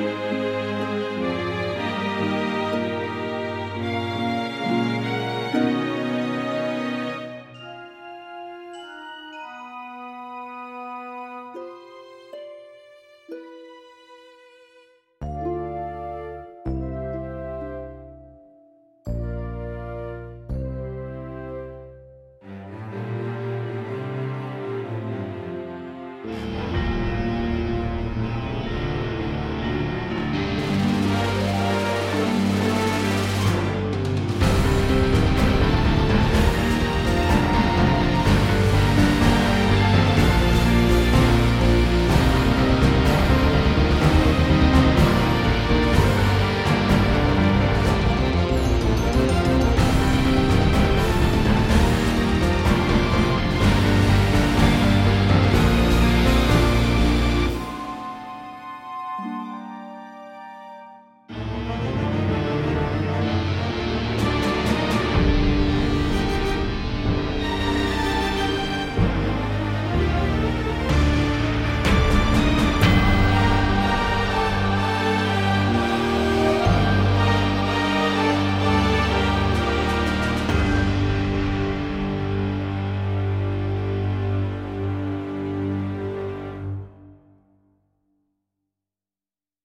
Yeah.